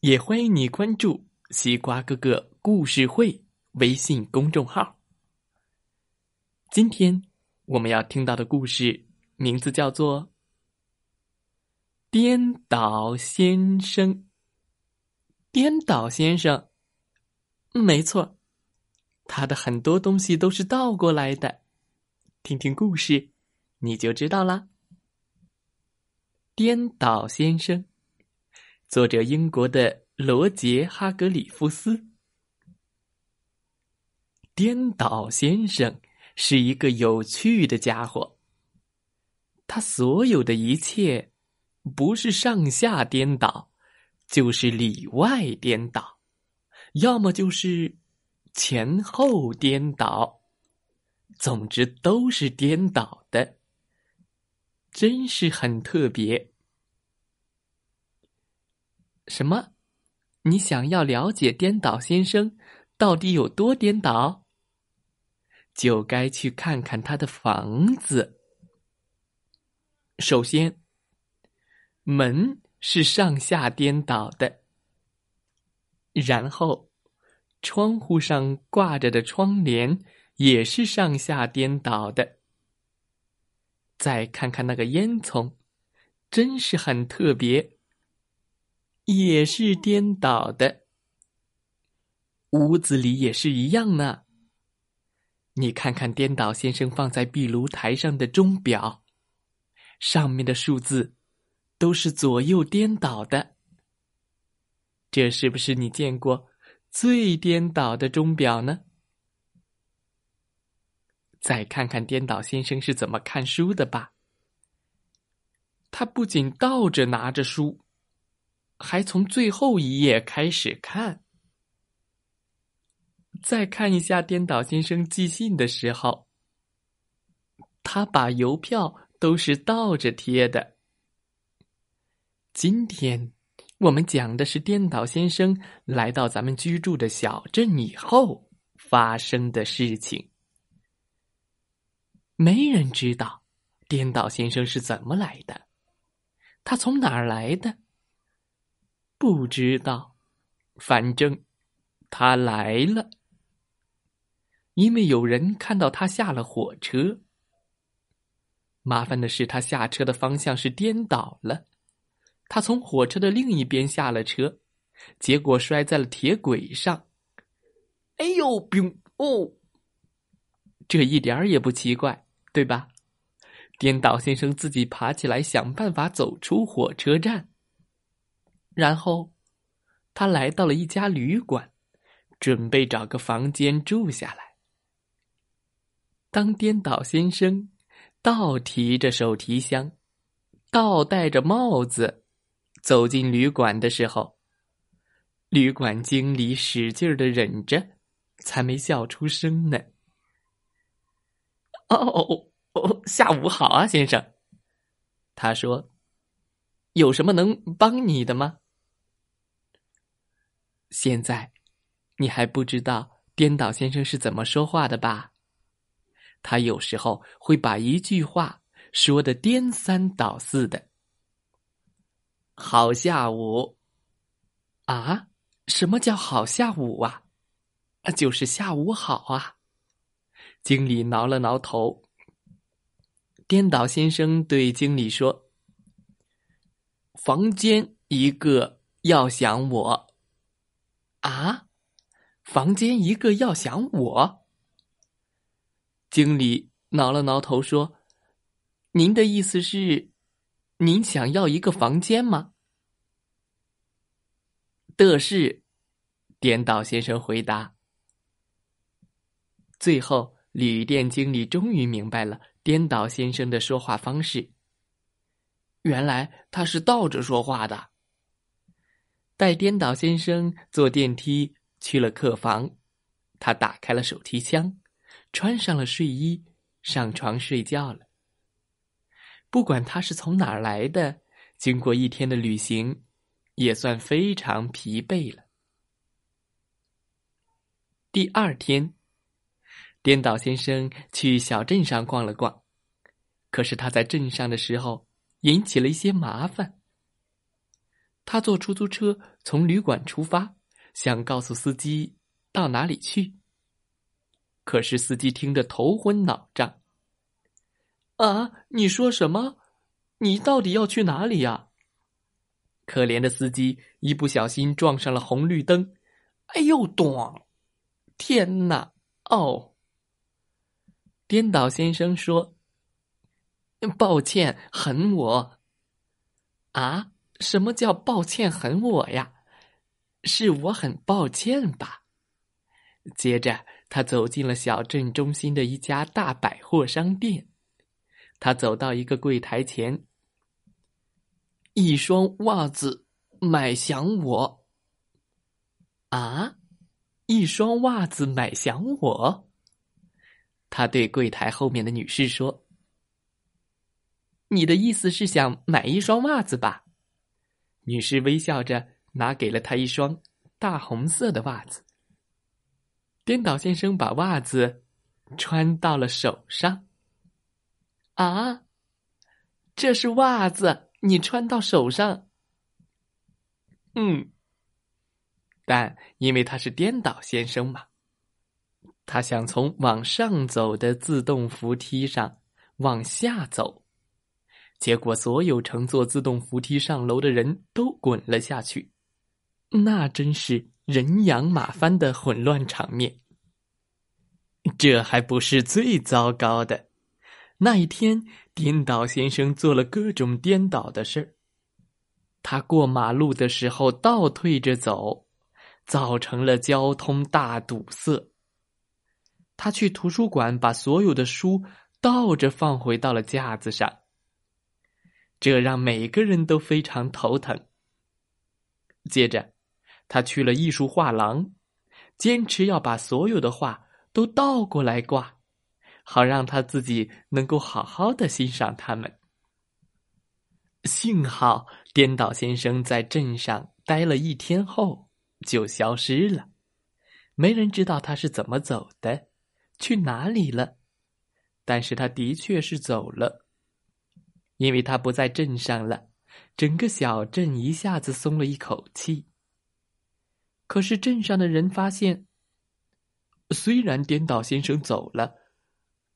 也欢迎你关注西瓜哥哥故事会微信公众号。今天我们要听到的故事名字叫做。颠倒先生，颠倒先生，没错，他的很多东西都是倒过来的。听听故事，你就知道啦。颠倒先生，作者英国的罗杰·哈格里夫斯。颠倒先生是一个有趣的家伙，他所有的一切。不是上下颠倒，就是里外颠倒，要么就是前后颠倒，总之都是颠倒的，真是很特别。什么？你想要了解颠倒先生到底有多颠倒？就该去看看他的房子。首先。门是上下颠倒的，然后窗户上挂着的窗帘也是上下颠倒的。再看看那个烟囱，真是很特别，也是颠倒的。屋子里也是一样呢。你看看颠倒先生放在壁炉台上的钟表，上面的数字。都是左右颠倒的，这是不是你见过最颠倒的钟表呢？再看看颠倒先生是怎么看书的吧。他不仅倒着拿着书，还从最后一页开始看。再看一下颠倒先生寄信的时候，他把邮票都是倒着贴的。今天我们讲的是颠倒先生来到咱们居住的小镇以后发生的事情。没人知道颠倒先生是怎么来的，他从哪儿来的？不知道，反正他来了。因为有人看到他下了火车。麻烦的是，他下车的方向是颠倒了。他从火车的另一边下了车，结果摔在了铁轨上。哎呦，冰哦！这一点儿也不奇怪，对吧？颠倒先生自己爬起来，想办法走出火车站。然后，他来到了一家旅馆，准备找个房间住下来。当颠倒先生倒提着手提箱，倒戴着帽子。走进旅馆的时候，旅馆经理使劲的忍着，才没笑出声呢。哦哦，下午好啊，先生。他说：“有什么能帮你的吗？”现在，你还不知道颠倒先生是怎么说话的吧？他有时候会把一句话说的颠三倒四的。好下午，啊？什么叫好下午啊？就是下午好啊！经理挠了挠头。颠倒先生对经理说：“房间一个要想我。”啊？房间一个要想我？经理挠了挠头说：“您的意思是？”您想要一个房间吗？的是，颠倒先生回答。最后，旅店经理终于明白了颠倒先生的说话方式。原来他是倒着说话的。带颠倒先生坐电梯去了客房，他打开了手提箱，穿上了睡衣，上床睡觉了。不管他是从哪儿来的，经过一天的旅行，也算非常疲惫了。第二天，颠倒先生去小镇上逛了逛，可是他在镇上的时候引起了一些麻烦。他坐出租车从旅馆出发，想告诉司机到哪里去。可是司机听得头昏脑胀。啊，你说什么？你到底要去哪里呀？可怜的司机一不小心撞上了红绿灯，哎呦，咚！天哪！哦，颠倒先生说：“抱歉，很我。”啊？什么叫抱歉？很我呀，是我很抱歉吧。接着，他走进了小镇中心的一家大百货商店。他走到一个柜台前，一双袜子买想我。啊，一双袜子买想我。他对柜台后面的女士说：“你的意思是想买一双袜子吧？”女士微笑着拿给了他一双大红色的袜子。颠倒先生把袜子穿到了手上。啊，这是袜子，你穿到手上。嗯，但因为他是颠倒先生嘛，他想从往上走的自动扶梯上往下走。结果，所有乘坐自动扶梯上楼的人都滚了下去，那真是人仰马翻的混乱场面。这还不是最糟糕的，那一天，颠倒先生做了各种颠倒的事儿。他过马路的时候倒退着走，造成了交通大堵塞。他去图书馆把所有的书倒着放回到了架子上。这让每个人都非常头疼。接着，他去了艺术画廊，坚持要把所有的画都倒过来挂，好让他自己能够好好的欣赏它们。幸好，颠倒先生在镇上待了一天后就消失了，没人知道他是怎么走的，去哪里了。但是他的确是走了。因为他不在镇上了，整个小镇一下子松了一口气。可是镇上的人发现，虽然颠倒先生走了，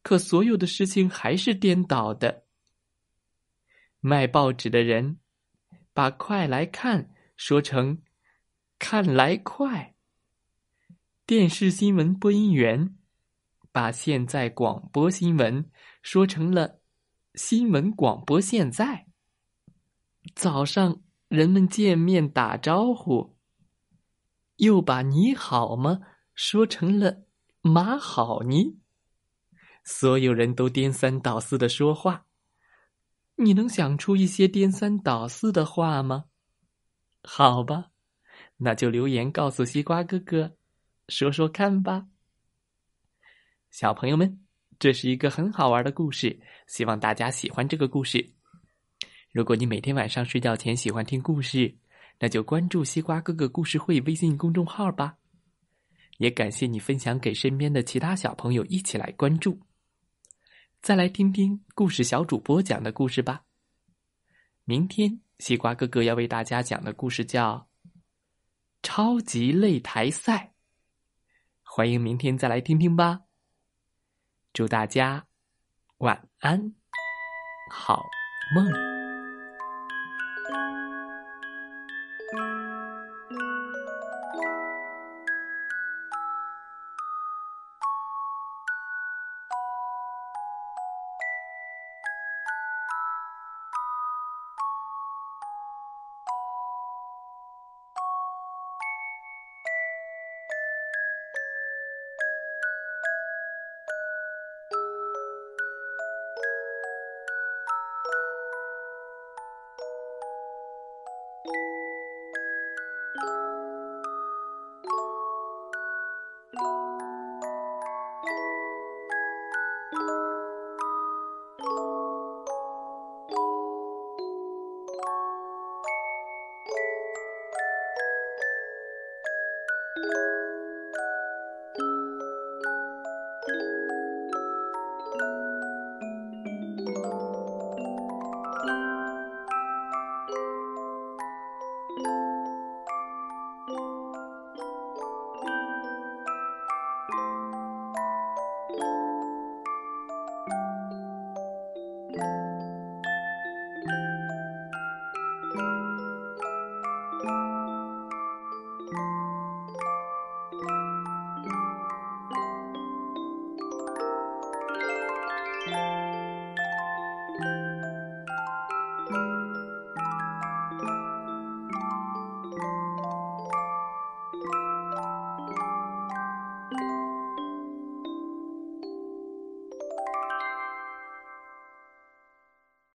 可所有的事情还是颠倒的。卖报纸的人把“快来看”说成“看来快”，电视新闻播音员把现在广播新闻说成了。新闻广播现在，早上人们见面打招呼，又把“你好吗”说成了“马好尼”。所有人都颠三倒四的说话，你能想出一些颠三倒四的话吗？好吧，那就留言告诉西瓜哥哥，说说看吧，小朋友们。这是一个很好玩的故事，希望大家喜欢这个故事。如果你每天晚上睡觉前喜欢听故事，那就关注西瓜哥哥故事会微信公众号吧。也感谢你分享给身边的其他小朋友一起来关注。再来听听故事小主播讲的故事吧。明天西瓜哥哥要为大家讲的故事叫《超级擂台赛》，欢迎明天再来听听吧。祝大家晚安，好梦。